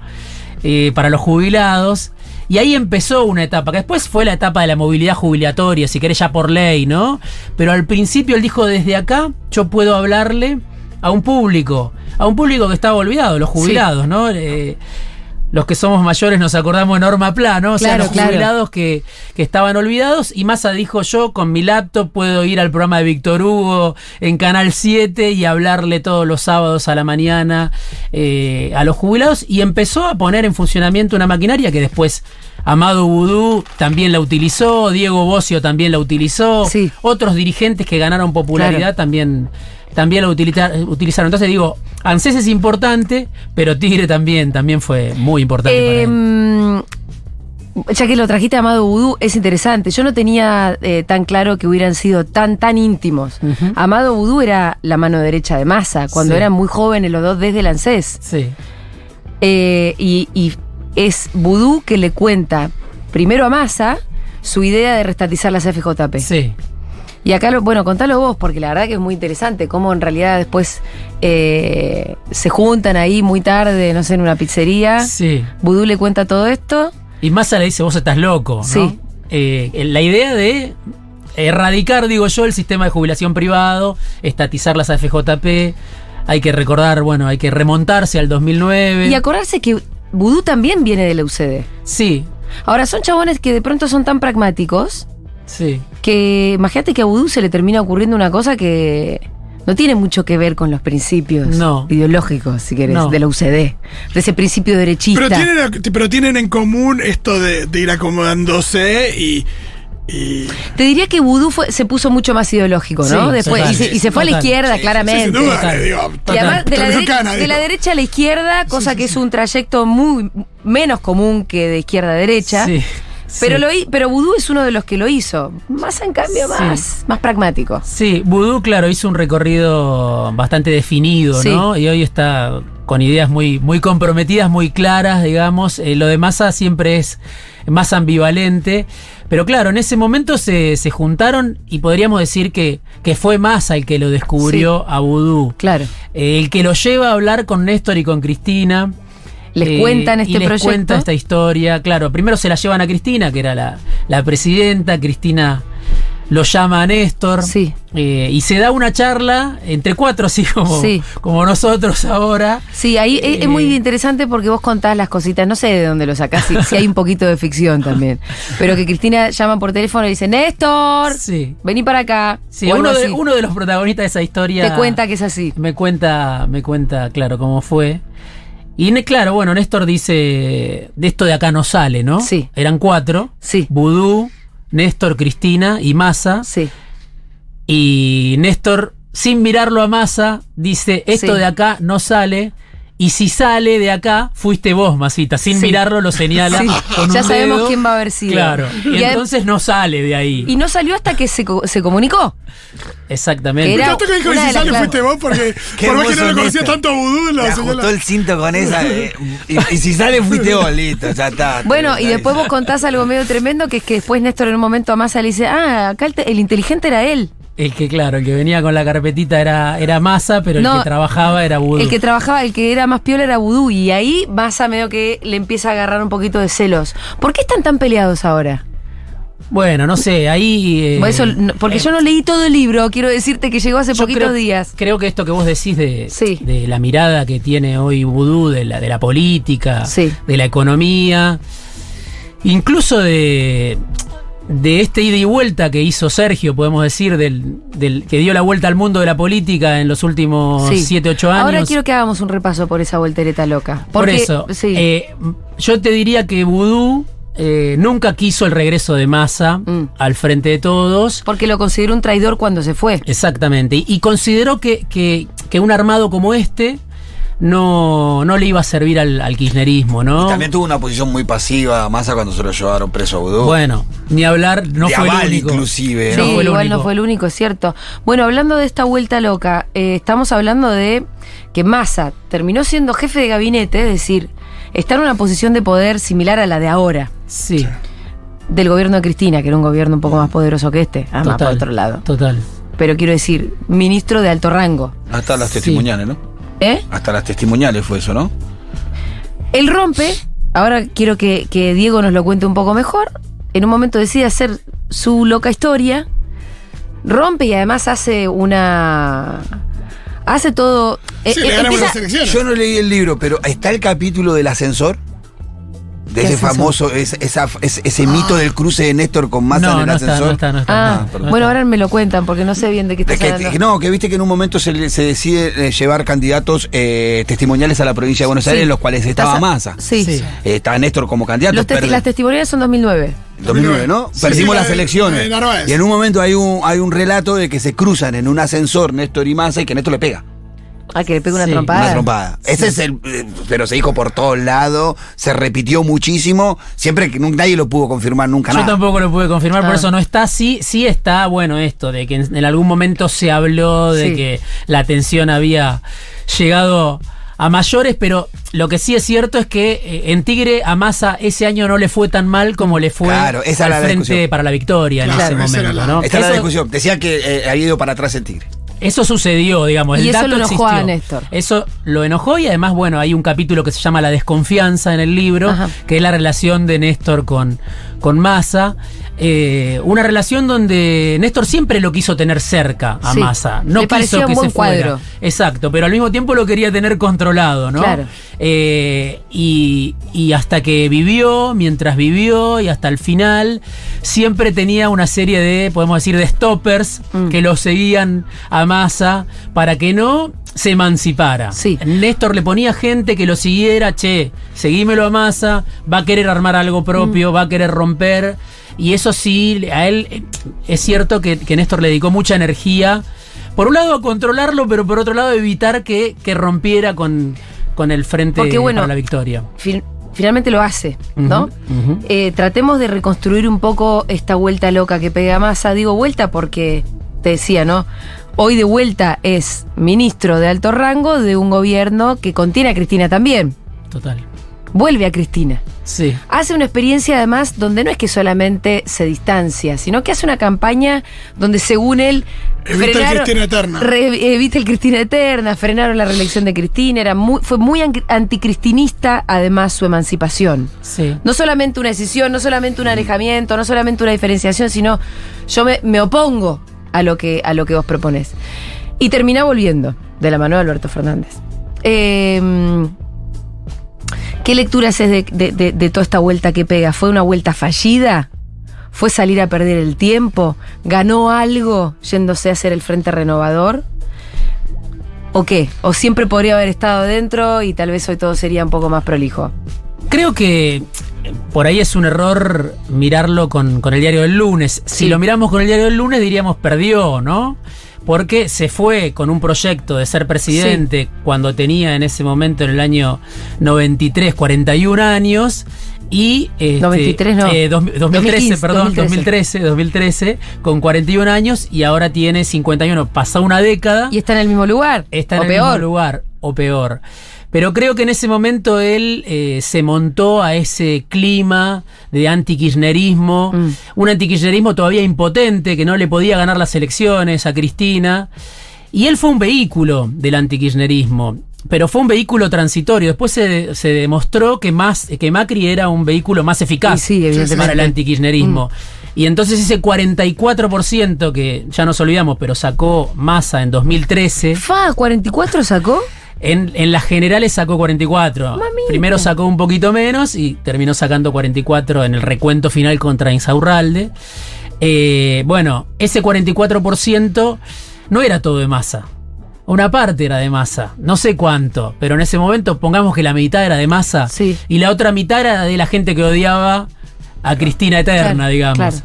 eh, para los jubilados. Y ahí empezó una etapa, que después fue la etapa de la movilidad jubilatoria, si querés ya por ley, ¿no? Pero al principio él dijo, desde acá yo puedo hablarle a un público, a un público que estaba olvidado, los jubilados, ¿no? Eh, los que somos mayores nos acordamos de Norma Plano, o sea, los
claro.
jubilados que, que estaban olvidados. Y Massa dijo: Yo con mi laptop puedo ir al programa de Víctor Hugo en Canal 7 y hablarle todos los sábados a la mañana eh, a los jubilados. Y empezó a poner en funcionamiento una maquinaria que después Amado Vudú también la utilizó, Diego Bocio también la utilizó,
Sí.
otros dirigentes que ganaron popularidad
Claro.
también, también la utilita- utilizaron. Entonces digo, ANSES es importante, pero Tigre también, también fue muy importante para él.
Em, ya que lo trajiste a Amado Vudú, es interesante. Yo no tenía eh, tan claro que hubieran sido tan, tan íntimos. Amado Vudú era la mano derecha de Massa, cuando
Sí.
eran muy jóvenes los dos desde el ANSES.
Sí,
Eh, y, y es Vudú que le cuenta primero a Massa su idea de restatizar las FJP.
sí.
Y acá, lo, bueno, contalo vos, porque la verdad que es muy interesante cómo en realidad después eh, se juntan ahí muy tarde, no sé, en una pizzería.
Sí.
Vudú le cuenta todo esto.
Y Massa le dice, vos estás loco, ¿no?
Sí.
Eh, la idea de erradicar, digo yo, el sistema de jubilación privado, estatizar las AFJP, hay que recordar, bueno, hay que remontarse al 2009.
Y acordarse que Vudú también viene de la UCD.
Sí,
Ahora, son chabones que de pronto son tan pragmáticos
sí.
que imagínate que a Vudú se le termina ocurriendo una cosa que no tiene mucho que ver con los principios
No.
ideológicos, si querés,
No.
de la UCD, de ese principio derechista.
Pero tienen, pero tienen en común esto de, de ir acomodándose y. y-
Te diría que Vudú fue, se puso mucho más ideológico, ¿no?
Sí,
Después,
total.
y, se, y se fue a la izquierda,
sí,
claramente.
sin duda,
Total.
digo,
Y además de la,
terminó
dere-
cana,
de la derecha a la izquierda, cosa que es un trayecto muy menos común que de izquierda a derecha.
Sí,
Pero,
sí.
lo, pero Vudú es uno de los que lo hizo. Más en cambio,
Sí.
más, más pragmático.
Sí, Vudú, claro, hizo un recorrido bastante definido,
Sí.
¿no? Y hoy está con ideas muy, muy comprometidas, muy claras, digamos. Eh, lo de Massa siempre es más ambivalente. Pero claro, en ese momento se, se juntaron y podríamos decir que, que fue Massa el que lo descubrió a Vudú.
Claro.
Eh, el que lo lleva a hablar con Néstor y con Cristina.
Les
Eh,
cuentan este
y les
proyecto.
cuenta esta historia. Claro, primero se la llevan a Cristina, que era la, la presidenta. Cristina lo llama a Néstor.
Sí.
eh, y se da una charla entre cuatro, así como,
Sí.
como nosotros ahora.
Sí, ahí es, es
Eh.
muy interesante porque vos contás las cositas, no sé de dónde lo sacás, si, si hay un poquito de ficción también. Pero que Cristina llama por teléfono y dice, Néstor,
Sí.
vení para acá.
Sí, uno de, uno de los protagonistas de esa historia.
Te cuenta que es así.
Me cuenta, me cuenta, claro, cómo fue. Y claro, bueno, Néstor dice, de esto de acá no sale, ¿no?
Sí.
Eran cuatro.
Sí.
Vudú, Néstor, Cristina y Massa.
Sí.
Y Néstor, sin mirarlo a Massa, dice, esto
Sí.
de acá no sale. Y si sale de acá, fuiste vos, Masita. Sin
Sí.
mirarlo lo señala.
Sí.
con
Ya
un
sabemos
dedo.
quién va a haber sido.
Claro. Y, entonces no sale de ahí.
Y no salió hasta que se, co- se comunicó.
Exactamente.
era-
que dijo, si sale fuiste vos, porque por más que no lo conocía
Néstor.
tanto a Vudú, lo señala.
el cinto con esa. eh, y, y si sale, fuiste vos, listo, ya está.
Bueno, y después vos contás algo medio tremendo, que es que después Néstor en un momento a Massa le dice, ah, acá el inteligente era él.
El que, claro, el que venía con la carpetita era, era Massa, pero
No,
el que trabajaba era Vudú.
El que trabajaba, el que era más piola era Vudú. Y ahí Massa medio que le empieza a agarrar un poquito de celos. ¿Por qué están tan peleados ahora?
Bueno, no sé, ahí. eh,
eso, porque yo no leí todo el libro, quiero decirte que llegó hace poquitos
creo,
días.
Creo que esto que vos decís de,
Sí.
de la mirada que tiene hoy Vudú, de la, de la política,
Sí.
de la economía, incluso de, de este ida y vuelta que hizo Sergio, podemos decir, del, del que dio la vuelta al mundo de la política en los últimos
Sí.
7, 8 años.
Ahora quiero que hagamos un repaso por esa voltereta loca.
Por eso,
Sí.
eh, yo te diría que Vudú eh, nunca quiso el regreso de Massa
Mm.
al frente de todos.
porque lo consideró un traidor cuando se fue.
Exactamente. Y, y consideró que, que- que un armado como este no, no le iba a servir al, al kirchnerismo, ¿no?
También tuvo una posición muy pasiva Massa cuando se lo llevaron preso a Udó.
Bueno, ni hablar, no
De
fue el
aval,
único.
inclusive,
Sí,
¿no?
fue el
igual
único.
no fue el único, es cierto. Bueno, hablando de esta vuelta loca, eh, estamos hablando de que Massa terminó siendo jefe de gabinete, es decir, está en una posición de poder similar a la de ahora,
Sí,
del gobierno de Cristina, que era un gobierno un poco más poderoso que este, además por otro lado.
Total.
Pero quiero decir, ministro de alto rango.
Hasta las
Sí.
testimoniales, ¿no?
¿Eh?
Hasta las testimoniales fue eso, ¿no?
Él rompe, ahora quiero que, que Diego nos lo cuente un poco mejor, en un momento decide hacer su loca historia, rompe y además hace una... Hace todo...
Sí,
eh,
le ganamos
empieza-
las elecciones.
Yo no leí el libro, pero está el capítulo del ascensor. De
¿Qué
ese famoso, ese, esa- ese- ese mito del cruce de Néstor con Massa
no,
en el
no está,
ascensor.
no está, no está.
Ah, bueno, ahora me lo cuentan porque no sé bien de qué
que-
hablando.
que no, que viste que en un momento se, le- se decide eh, llevar candidatos eh, testimoniales a la provincia de Buenos
Sí.
Aires, en los cuales estaba Massa.
Sí.
Sí.
Eh, estaba Néstor como candidato.
Los testi-
perde-
las testimoniales son 2009.
2009, ¿no?
Sí,
Perdimos
sí,
las elecciones. Y en un momento hay un, hay un relato de que se cruzan en un ascensor Néstor y Massa y que Néstor le pega.
Ah, que le pega una
Sí,
trompada.
Una trompada. Ese es el. Pero se dijo por todos lados, se repitió muchísimo, siempre que nadie lo pudo confirmar nunca
Yo
nada.
tampoco lo pude confirmar, por
Ah.
eso no está. Sí, sí está, bueno, esto, de que en, en algún momento se habló de
Sí.
que la tensión había llegado a mayores, pero lo que sí es cierto es que eh, en Tigre a Massa ese año no le fue tan mal como le fue
Claro, esa
al
era la
frente
discusión.
para la victoria
Claro,
en ese
era
momento,
la-
¿no?
Esta es la discusión. Decía que eh, había ido para atrás el Tigre.
Eso sucedió, digamos.
Y
el
eso
dato
lo enojó
existió.
a Néstor.
Eso lo enojó y además, bueno, hay un capítulo que se llama La desconfianza en el libro,
Ajá.
que es la relación de Néstor con, con Massa. Eh, una relación donde Néstor siempre lo quiso tener cerca a
Sí.
Massa. No quiso que se fuera. Exacto, pero al mismo tiempo lo quería tener controlado, ¿no?
Claro.
Eh, y, y hasta que vivió, mientras vivió y hasta el final, siempre tenía una serie de, podemos decir, de stoppers
Mm.
que lo seguían a Massa para que no se emancipara.
Sí.
Néstor le ponía gente que lo siguiera, che, seguímelo a Massa, va a querer armar algo
Mm.
propio, va a querer romper. Y eso sí, a él eh, es cierto que, que Néstor le dedicó mucha energía. Por un lado a controlarlo, pero por otro lado a evitar que, que rompiera con, con el frente
Porque, bueno,
para la victoria.
Fin- finalmente lo hace, ¿no? Eh, tratemos de reconstruir un poco esta vuelta loca que pega Massa. Digo vuelta porque te decía, ¿no? Hoy de vuelta es ministro de alto rango de un gobierno que contiene a Cristina también.
Total.
Vuelve a Cristina.
Sí.
Hace una experiencia además donde no es que solamente se distancia, sino que hace una campaña donde según él
Evita el Cristina eterna.
re- evita el Cristina eterna, frenaron la reelección de Cristina, era muy, fue muy an- anticristinista además su emancipación.
Sí.
No solamente una decisión, no solamente un alejamiento, no solamente una diferenciación, sino yo me, me opongo a lo, que, a lo que vos proponés. Y termina volviendo de la mano de Alberto Fernández. Eh, ¿Qué lectura haces de, de- de- de toda esta vuelta que pega? ¿Fue una vuelta fallida? ¿Fue salir a perder el tiempo? ¿Ganó algo yéndose a hacer el Frente Renovador? ¿O qué? ¿O siempre podría haber estado dentro y tal vez hoy todo sería un poco más prolijo?
Creo que eh, por ahí es un error mirarlo con, con el diario del lunes. Si lo miramos con el diario del lunes diríamos perdió, ¿no? Porque se fue con un proyecto de ser presidente cuando tenía en ese momento, en el año 93, 41 años. Y. este,
93 no.
eh, dos- 2013,
2015,
perdón,
2013.
2013, 2013, con 41 años y ahora tiene 51. Pasó una década
¿Y está en el mismo lugar?
está en
¿O
el
peor?
mismo lugar o peor. Pero creo que en ese momento él eh, se montó a ese clima de antikirchnerismo,
Mm.
un antikirchnerismo todavía impotente, que no le podía ganar las elecciones a Cristina. Y él fue un vehículo del antikirchnerismo, pero fue un vehículo transitorio. Después se, se demostró que, más, que Macri era un vehículo más eficaz
sí,
para el antikirchnerismo. Y entonces ese 44% que ya nos olvidamos, pero sacó Massa en 2013,
¿Fa 44 sacó?
En, en las generales sacó 44.
Mamita.
Primero sacó un poquito menos y terminó sacando 44 en el recuento final contra Insaurralde. Eh, bueno, ese 44% no era todo de masa. Una parte era de masa, no sé cuánto, pero en ese momento pongamos que la mitad era de masa
Sí.
y la otra mitad era de la gente que odiaba a Cristina Eterna,
Claro,
digamos.
claro.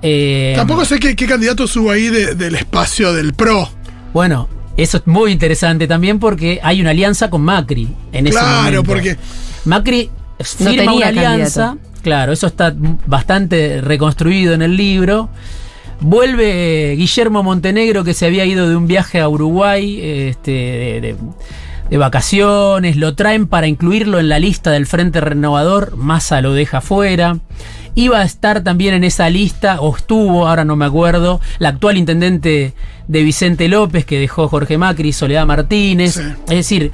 Eh,
Tampoco sé qué, qué candidato subo ahí de- del espacio del PRO.
Bueno, Eso es muy interesante también porque hay una alianza con Macri en ese momento.
Claro, porque
Macri
No
firma
tenía
una alianza.
candidato.
Claro, eso está bastante reconstruido en el libro. Vuelve Guillermo Montenegro, que se había ido de un viaje a Uruguay este, de, de- de vacaciones. Lo traen para incluirlo en la lista del Frente Renovador. Massa lo deja fuera. Iba a estar también en esa lista, o estuvo, ahora no me acuerdo, la actual intendente de Vicente López, que dejó Jorge Macri, Soledad Martínez.
Sí.
Es decir,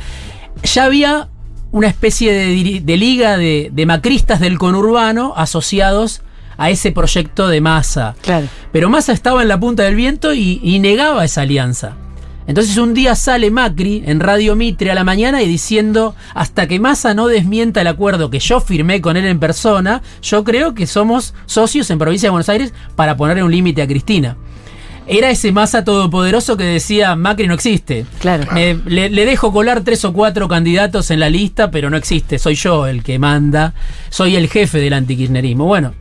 ya había una especie de, liga de, de macristas del conurbano asociados a ese proyecto de masa.
Claro.
Pero Massa estaba en la punta del viento y, y negaba esa alianza. Entonces un día sale Macri en Radio Mitre a la mañana y diciendo, hasta que Massa no desmienta el acuerdo que yo firmé con él en persona, yo creo que somos socios en Provincia de Buenos Aires para ponerle un límite a Cristina. Era ese Massa todopoderoso que decía, Macri no existe.
Claro.
Me- le, le dejo colar tres o cuatro candidatos en la lista, pero no existe. Soy yo el que manda. Soy el jefe del antikirchnerismo. Bueno,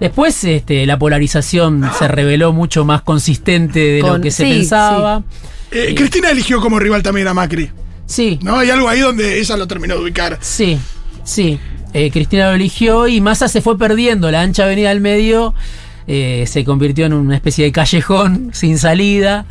después este, la polarización se reveló mucho más consistente de lo que se
sí,
pensaba.
Eh, Cristina eligió como rival también a Macri.
Sí,
¿No? Hay algo ahí donde ella lo terminó de ubicar.
sí, sí. Eh, Cristina lo eligió y Massa se fue perdiendo. La ancha avenida del medio eh, se convirtió en una especie de callejón sin salida.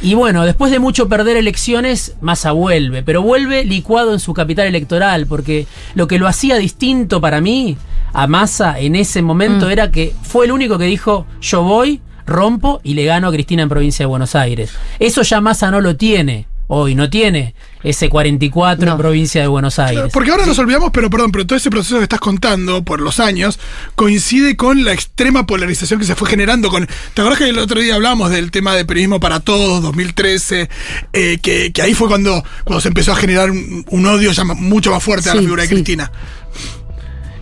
Y bueno, después de mucho perder elecciones, Massa vuelve, pero vuelve licuado en su capital electoral, porque lo que lo hacía distinto para mí a Massa en ese momento
Mm.
era que fue el único que dijo, yo voy, rompo y le gano a Cristina en provincia de Buenos Aires. Eso ya Massa no lo tiene hoy, no tiene ese 44 en
No.
provincia de Buenos Aires.
Porque ahora nos olvidamos, pero perdón, pero todo ese proceso que estás contando por los años coincide con la extrema polarización que se fue generando. con ¿Te acuerdas que el otro día hablamos del tema de periodismo para todos, 2013? eh, que, que ahí fue cuando, cuando se empezó a generar un, un odio ya mucho más fuerte a la
Sí,
figura de
sí.
Cristina.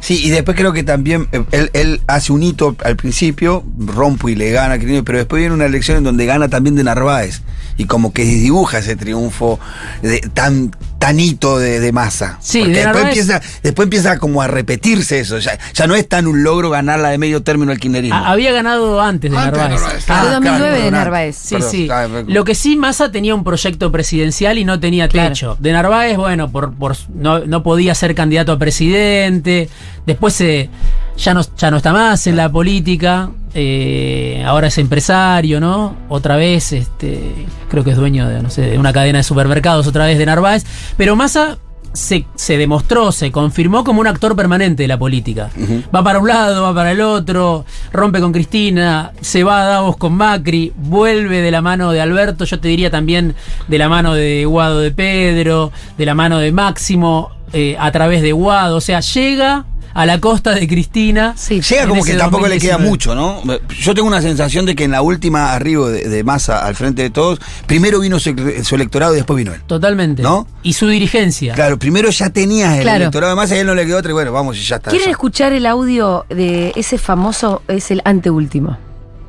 Sí, y después creo que también eh, él, él hace un hito al principio, rompo y le gana a pero después viene una elección en donde gana también de Narváez. Y como que dibuja ese triunfo de, tan, tan hito de, de masa.
Sí,
Porque
de
después empieza, después empieza como a repetirse eso. Ya, ya no es tan un logro ganarla de medio término al kirchnerismo.
A- había ganado antes de
Antes de
Narváez.
Ah, de 2009 de Narváez.
Sí,
perdón,
sí.
ah, me-
Lo que sí, Massa tenía un proyecto presidencial y no tenía
Claro.
techo. De Narváez, bueno, por, por no, no podía ser candidato a presidente. Después se, ya, no, ya no está más en la política. Eh, ahora es empresario, ¿no? Otra vez, este, creo que es dueño de, no sé, de una cadena de supermercados, otra vez de Narváez. Pero Massa se, se demostró, se confirmó como un actor permanente de la política. Va para un lado, va para el otro, rompe con Cristina, se va a Davos con Macri, vuelve de la mano de Alberto, yo te diría también de la mano de Guado de Pedro, de la mano de Máximo, eh, a través de Guado, o sea, llega a la costa de Cristina.
Sí.
Llega como que tampoco le queda
2019.
mucho, ¿no? Yo tengo una sensación de que en la última arribo de, de Massa al frente de todos, primero vino su, su electorado y después vino él.
Totalmente.
¿No?
Y su dirigencia.
Claro, primero ya tenías el
Claro.
electorado de Massa y a él no le quedó otra y bueno, vamos y ya está.
¿Quieren
ya.
escuchar el audio de ese famoso, es el anteúltimo?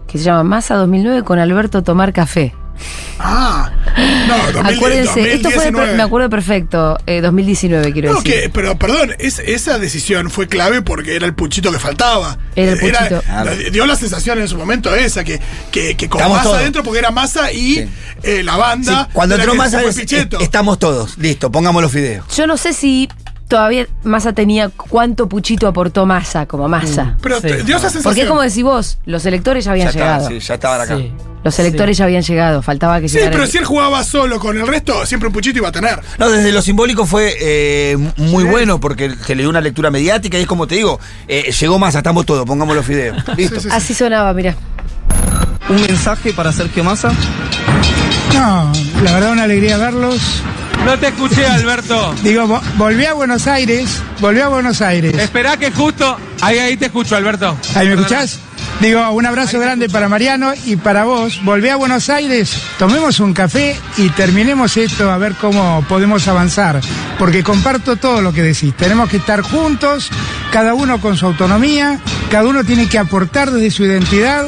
Que se llama Massa 2009 con Alberto Tomar Café.
Ah, no, 2010,
Acuérdense, esto fue, de-
2019.
me acuerdo perfecto, eh, 2019 quiero
No,
decir.
que, pero perdón, es- esa decisión fue clave porque era el puchito que faltaba.
Era el puchito.
Claro.
dio la sensación en su momento esa, que, que, que con
Estamos
masa
todos.
adentro porque era masa y
Sí.
eh, la
Sí,
banda.
cuando entró
Pichetto.
es- estamos todos, listo, pongamos los videos.
Yo no sé si todavía Massa tenía cuánto puchito aportó Massa como Massa.
Pero
Sí.
te- dio esa sensación.
Porque es como decís vos, los electores ya habían
ya
llegado.
estaba, sí, ya estaban acá.
Sí.
Los electores ya habían llegado, faltaba que
Sí,
llegara
pero
el-
si él jugaba solo con el resto, siempre un puchito iba a tener.
No, desde lo simbólico fue eh, muy
Sí.
bueno porque se le dio una lectura mediática y es como te digo, eh, llegó Massa, estamos todos, pongamos los videos. Listo.
Sí, sí, sí.
Así sonaba, mira.
¿Un mensaje para Sergio Massa?
No, la verdad una alegría verlos.
No te escuché, Alberto.
Digo, vo- volví a Buenos Aires, volví a Buenos Aires.
Esperá que justo. Ahí, ahí te escucho, Alberto.
¿Ahí me escuchás? Digo, un abrazo grande para Mariano y para vos. Volví a Buenos Aires, tomemos un café y terminemos esto a ver cómo podemos avanzar. Porque comparto todo lo que decís. Tenemos que estar juntos, cada uno con su autonomía, cada uno tiene que aportar desde su identidad.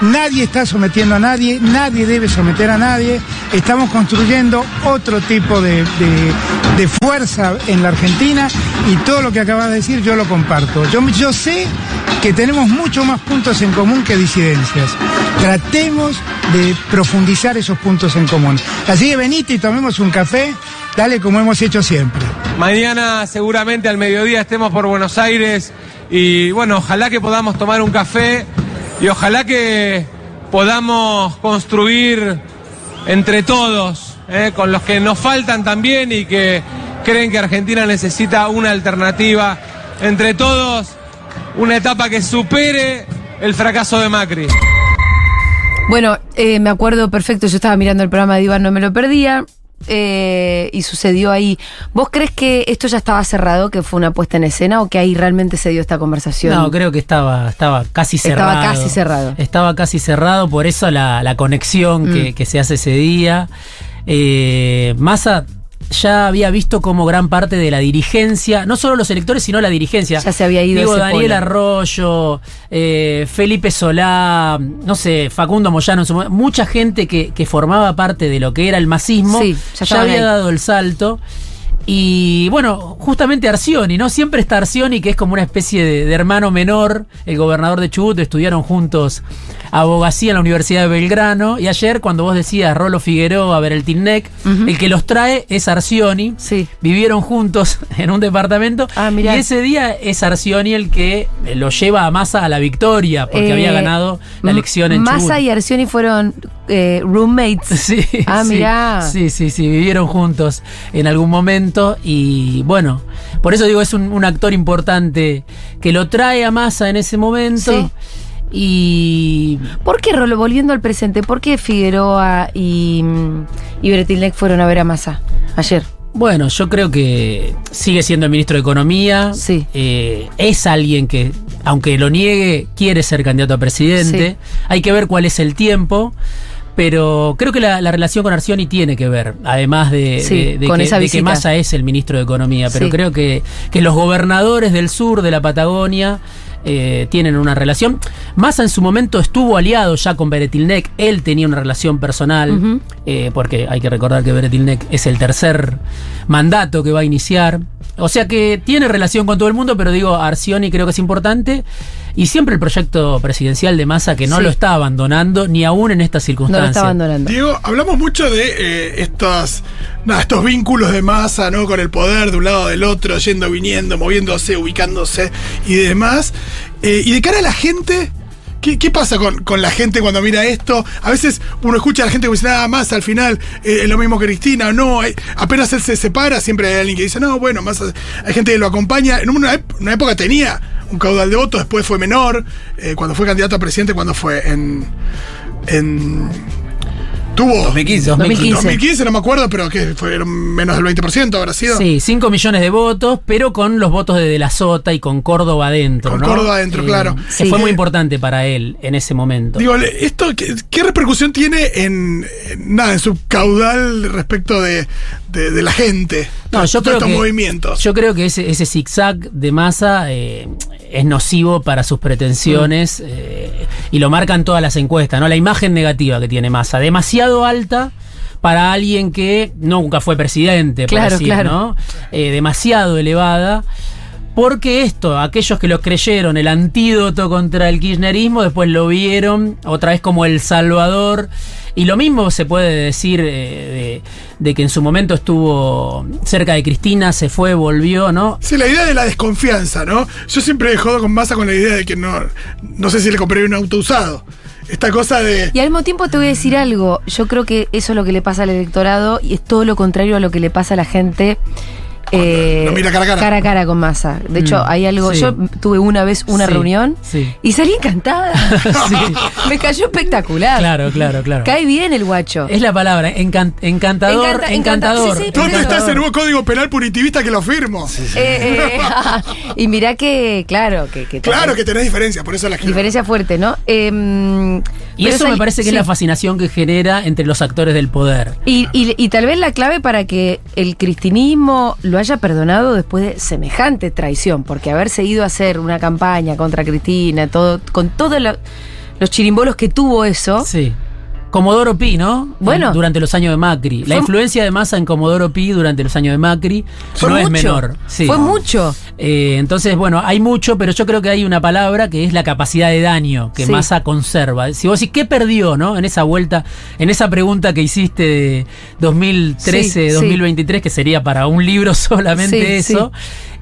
Nadie está sometiendo a nadie, nadie debe someter a nadie. Estamos construyendo otro tipo de, de- fuerza en la Argentina y todo lo que acabas de decir yo lo comparto. Yo, yo sé que tenemos mucho más puntos en común que disidencias. tratemos de profundizar esos puntos en común. Así que venite y tomemos un café, dale como hemos hecho siempre.
Mañana seguramente al mediodía estemos por Buenos Aires y bueno, ojalá que podamos tomar un café y ojalá que podamos construir entre todos, eh, con los que nos faltan también y que creen que Argentina necesita una alternativa, entre todos una etapa que supere el fracaso de Macri.
Bueno, eh, me acuerdo perfecto, yo estaba mirando el programa de Iván, no me lo perdía. Eh, y sucedió ahí. ¿Vos crees que esto ya estaba cerrado, que fue una puesta en escena, o que ahí realmente se dio esta conversación?
No, creo que estaba, estaba casi
Estaba
cerrado.
casi cerrado.
Estaba casi cerrado, por eso la, la conexión
Mm.
que, que se hace ese día. Eh, Massa ya había visto como gran parte de la dirigencia, no solo los electores, sino la dirigencia.
Ya se había ido
Digo,
ese
Daniel
polo.
Arroyo, eh, Felipe Solá, no sé, Facundo Moyano, mucha gente que, que formaba parte de lo que era el masismo,
Sí, ya
ya, había
ahí.
dado el salto. Y bueno, justamente Arcioni, ¿no? Siempre está Arcioni, que es como una especie de, de hermano menor, el gobernador de Chubut, estudiaron juntos abogacía en la Universidad de Belgrano. Y ayer, cuando vos decías Rolo Figueroa, Bereltinec,
Ujú.
el que los trae es Arcioni.
Sí.
Vivieron juntos en un departamento.
Ah, mirá.
y ese día es Arcioni el que lo lleva a Massa a la victoria, porque
Eh,
había ganado la elección en Chubut.
Massa y Arcioni fueron eh, roommates.
Sí,
Ah,
sí,
mirá.
Sí, sí, sí, vivieron juntos en algún momento y bueno, por eso digo, es un, un actor importante que lo trae a Massa en ese momento
Sí.
Y
¿Por qué, Rolo, volviendo al presente, por qué Figueroa y, mm, y Bretilnec fueron a ver a Massa ayer?
bueno, yo creo que sigue siendo el ministro de Economía,
Sí.
eh, es alguien que, aunque lo niegue, quiere ser candidato a presidente,
Sí.
hay que ver cuál es el tiempo. Pero creo que la, la relación con Arcioni tiene que ver, además de,
Sí,
de- de
con
que,
esa
de que. Massa es el ministro de Economía. Pero creo que, que los gobernadores del sur de la Patagonia eh, tienen una relación. Massa en su momento estuvo aliado ya con Beretilnec, él tenía una relación personal, eh, porque hay que recordar que Beretilnec es el tercer mandato que va a iniciar. O sea que tiene relación con todo el mundo, pero digo, Arcioni creo que es importante. Y siempre el proyecto presidencial de Massa que no
Sí.
lo está abandonando, ni aún en estas
No
circunstancias.
lo está abandonando.
Diego, hablamos mucho de eh, estas, nada, estos vínculos de masa, ¿no? Con el poder de un lado del otro, yendo, viniendo, moviéndose, ubicándose y demás. Eh, y de cara a la gente, ¿qué, qué pasa con, con la gente cuando mira esto? A veces uno escucha a la gente que dice, nada más, al final eh, es lo mismo que Cristina, no, hay- apenas él se separa, siempre hay alguien que dice, no, bueno, más hay gente que lo acompaña. En una época tenía un caudal de votos, después fue menor, eh, cuando fue candidato a presidente, cuando fue en... en tuvo
2015.
2015.
2015, no me acuerdo, pero que fueron menos del 20%, habrá sido.
Sí, 5 millones de votos, pero con los votos de De la Sota y con Córdoba adentro.
Con
¿no?
Córdoba adentro, claro.
Que
Sí.
fue muy importante para él en ese momento.
Digo, ¿esto qué, qué repercusión tiene en, en nada, en su caudal respecto de, de- de la gente?
No, yo creo
estos
que,
movimientos.
Yo creo que ese, ese zigzag de masa eh, es nocivo para sus pretensiones eh, y lo marcan todas las encuestas, ¿no? La imagen negativa que tiene masa, demasiado alta para alguien que nunca fue presidente, por
Claro,
decir,
claro.
¿no? Eh, demasiado elevada. Porque esto, aquellos que lo creyeron el antídoto contra el kirchnerismo, después lo vieron otra vez como el salvador. Y lo mismo se puede decir eh, de, de que en su momento estuvo cerca de Cristina, se fue, volvió, ¿no?
Sí, la idea de la desconfianza, ¿no? Yo siempre jodo con masa con la idea de que no, no sé si le compré un auto usado. Esta cosa de.
Y al mismo tiempo te voy a decir algo. Yo creo que eso es lo que le pasa al electorado y es todo lo contrario a lo que le pasa a la gente. Eh,
mira cara a cara.
con masa. De hecho,
Mm,
hay algo.
sí.
Yo tuve una vez una
Sí,
reunión
sí.
y salí encantada. Me cayó espectacular.
Claro, claro, claro.
Cae bien el guacho.
Es la palabra, encan- encantador,
Encanta- encanta-
encantador.
sí, sí,
¿Dónde está
Encantador.
ese nuevo código penal punitivista que lo firmo?
Eh, eh, y mirá que, claro, que, que
Claro que tenés diferencia, por eso la quiero.
Diferencia fuerte, ¿no?
Y
pero
eso me parece que es la fascinación que genera entre los actores del poder.
Y, y- y tal vez la clave para que el cristinismo lo haya perdonado después de semejante traición, porque haberse ido a hacer una campaña contra Cristina, todo, con todos lo- los chirimbolos que tuvo eso,
Sí. Comodoro Pi, ¿no?
Bueno.
Durante los años de Macri. La influencia de Massa en Comodoro Pi durante los años de Macri
Fue
no es menor. Sí.
Fue mucho.
Eh, entonces, bueno, hay mucho, pero yo creo que hay una palabra que es la capacidad de daño que
Sí.
Massa conserva. Si vos decís, ¿qué perdió, no? En esa vuelta, en esa pregunta que hiciste de 2013,
Sí, sí.
2023, que sería para un libro solamente
Sí,
eso.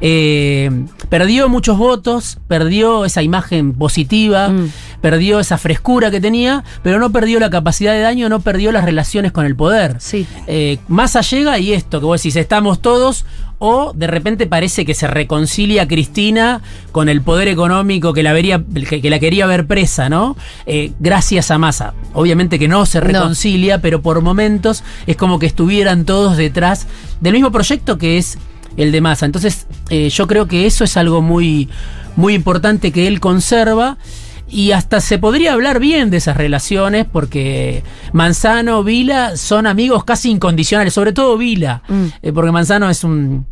Eh, perdió muchos votos, perdió esa imagen positiva,
Mm.
perdió esa frescura que tenía, pero no perdió la capacidad de daño, no perdió las relaciones con el poder.
Sí.
Eh, Massa llega y esto, que vos decís, estamos todos, o de repente parece que se reconcilia Cristina con el poder económico que la, vería, que, que la quería ver presa, ¿no? Eh, gracias a Massa. Obviamente que no se
No.
reconcilia, pero por momentos es como que estuvieran todos detrás del mismo proyecto que es el de Massa. Entonces, eh, yo creo que eso es algo muy, muy importante que él conserva. Y hasta se podría hablar bien de esas relaciones porque Manzano, Vila son amigos casi incondicionales, sobre todo Vila,
Mm.
eh, porque Manzano es un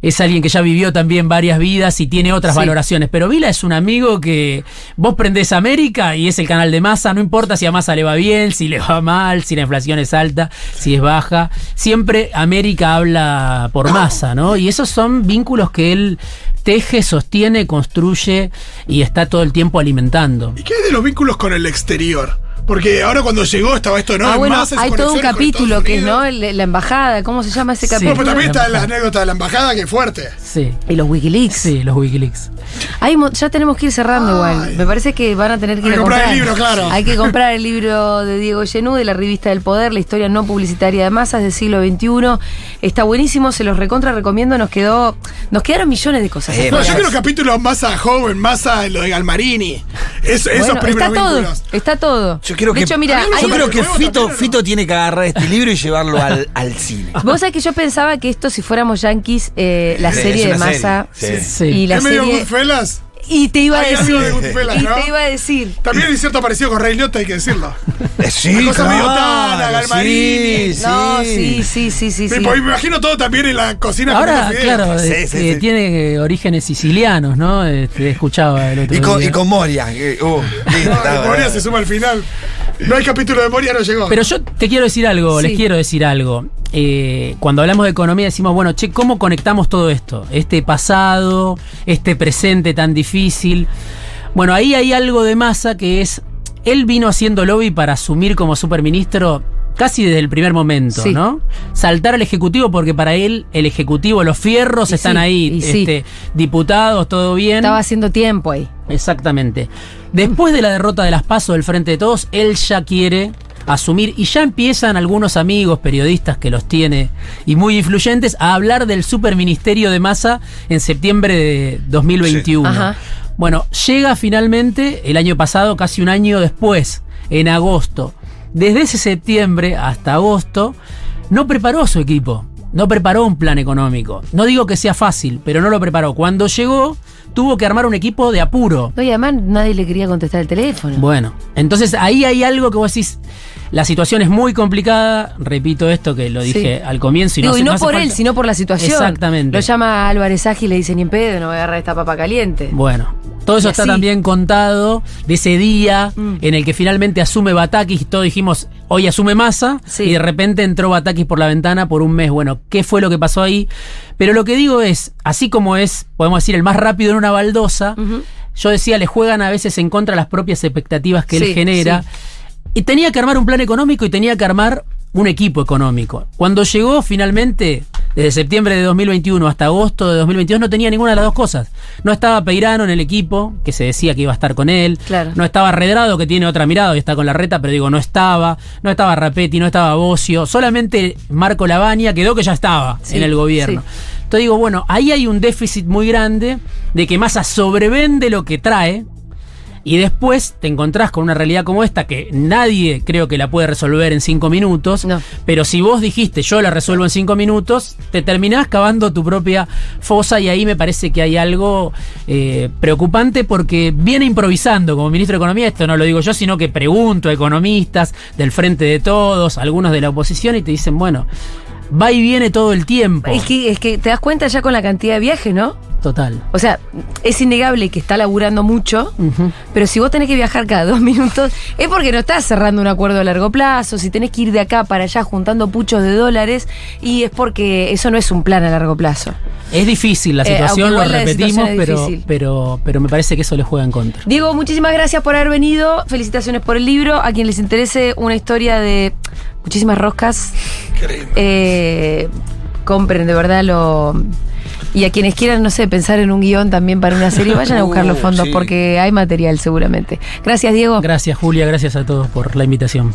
es alguien que ya vivió también varias vidas y tiene otras
Sí.
valoraciones, pero Vila es un amigo que vos prendés América y es el canal de Massa, no importa si a Massa le va bien, si le va mal, si la inflación es alta, si es baja, siempre América habla por Massa, ¿no? Y esos son vínculos que él teje, sostiene, construye y está todo el tiempo alimentando.
¿Y qué hay de los vínculos con el exterior? Porque ahora cuando llegó estaba esto, ¿no?
ah,
En
bueno,
Massa, sus
hay todo un capítulo que es, ¿no? La embajada, ¿cómo se llama ese
Sí.
capítulo?
Bueno, pero también está la anécdota de la embajada, que es fuerte.
Sí.
Y los Wikileaks.
Sí, los Wikileaks.
Hay mo- ya tenemos que ir cerrando igual. Me parece que van a tener que
Hay
ir
comprar
comprar.
el libro, claro.
Hay que comprar el libro de Diego Genú, de la revista del Poder, la historia no publicitaria de masas del siglo XXI. Está buenísimo, se los recontra recomiendo. Nos quedó, nos quedaron millones de cosas.
Eh,
No, yo quiero capítulos más a joven, más a lo de Galmarini. Es- esos primeros
está todo,
vínculos.
está todo.
Yo creo
de
que,
hecho, mira,
yo
un-
creo que
¿Podemos
Fito? Fito tiene que agarrar este libro y llevarlo al, al cine.
Vos sabés que yo pensaba que esto, si fuéramos yankees, eh, la
Sí,
serie de masa.
serie, sí.
Sí.
Y la
¿Es medio
serie.
Goodfellas?
Y te iba a
Hay
decir.
algo de Goodfellas,
y
¿no?
te iba a decir.
También hay cierto parecido con Rey Liotta, hay que decirlo.
Eh, Sí,
Una cosa medio Tana, Galmarini.
sí,
No,
sí.
sí, sí.
Me,
sí.
me imagino todo también en la cocina
Ahora,
fideos.
claro,
Sí,
eh,
sí,
eh,
sí.
tiene orígenes sicilianos, ¿no? Este, escuchaba el otro
Y con,
día.
y con Moria. que, uh, listo,
No,
está,
de Moria se suma al final. No hay capítulo de Moria, no llegó.
Pero yo te quiero decir algo,
Sí.
les quiero decir algo. Eh, cuando hablamos de economía decimos, bueno, che, ¿cómo conectamos todo esto? Este pasado, este presente tan difícil. Bueno, ahí hay algo de masa que es, él vino haciendo lobby para asumir como superministro casi desde el primer momento,
Sí.
¿no? Saltar al Ejecutivo porque para él el Ejecutivo, los fierros
Y
están
sí,
ahí,
sí.
este, diputados, todo bien.
Estaba haciendo tiempo ahí.
Exactamente. Después de la derrota de las PASO del Frente de Todos, él ya quiere asumir y ya empiezan algunos amigos periodistas que los tiene y muy influyentes a hablar del superministerio de masa en septiembre de 2021.
Ajá.
Bueno, llega finalmente el año pasado, casi un año después, en agosto. Desde ese septiembre hasta agosto, no preparó su equipo. No preparó un plan económico. No digo que sea fácil, pero no lo preparó. Cuando llegó, tuvo que armar un equipo de apuro.
Y además nadie le quería contestar el teléfono.
Bueno, entonces ahí hay algo que vos decís. La situación es muy complicada. Repito esto que lo dije
Sí.
al comienzo. Y
Digo,
no,
y
hace-
no,
hace
por él, sino por la situación.
Exactamente.
Lo llama a Álvarez Agi y le dice, ni en pedo, no voy a agarrar esta papa caliente.
Bueno, todo eso
Y
está también contado de ese día
Mm.
en el que finalmente asume Batakis y todos dijimos, hoy asume Massa,
Sí.
y de repente entró Batakis por la ventana por un mes. Bueno, ¿qué fue lo que pasó ahí? Pero lo que digo es, así como es, podemos decir, el más rápido en una baldosa, yo decía, le juegan a veces en contra las propias expectativas que
Sí,
él genera.
sí.
Y tenía que armar un plan económico y tenía que armar un equipo económico. Cuando llegó finalmente, desde septiembre de 2021 hasta agosto de 2022, no tenía ninguna de las dos cosas. No estaba Peirano en el equipo, que se decía que iba a estar con él.
Claro.
No estaba Redrado, que tiene otra mirada y está con la reta, pero digo, no estaba. No estaba Rapetti, no estaba Bocio. Solamente Marco Lavagna quedó que ya estaba
Sí,
en el gobierno.
sí.
Entonces digo, bueno, ahí hay un déficit muy grande de que Massa sobrevende lo que trae. Y después te encontrás con una realidad como esta que nadie creo que la puede resolver en cinco minutos.
No.
Pero si vos dijiste yo la resuelvo en cinco minutos, te terminás cavando tu propia fosa y ahí me parece que hay algo eh, preocupante porque viene improvisando como ministro de Economía. Esto no lo digo yo, sino que pregunto a economistas del frente de todos, algunos de la oposición y te dicen, bueno, va y viene todo el tiempo.
Es que, es que te das cuenta ya con la cantidad de viajes, ¿no?
Total.
O sea, es innegable que está laburando mucho, pero si vos tenés que viajar cada dos minutos, es porque no estás cerrando un acuerdo a largo plazo, si tenés que ir de acá para allá juntando puchos de dólares, y es porque eso no es un plan a largo plazo.
Es difícil la
Eh,
situación, lo repetimos,
situación
pero, pero, pero me parece que eso le juega en contra.
Diego, muchísimas gracias por haber venido. Felicitaciones por el libro. A quien les interese una historia de muchísimas roscas, eh, compren de verdad lo. Y a quienes quieran, no sé, pensar en un guion también para una serie, vayan a buscar los
Uh,
fondos
sí.
porque hay material seguramente. Gracias, Diego.
Gracias, Julia, gracias a todos por la invitación.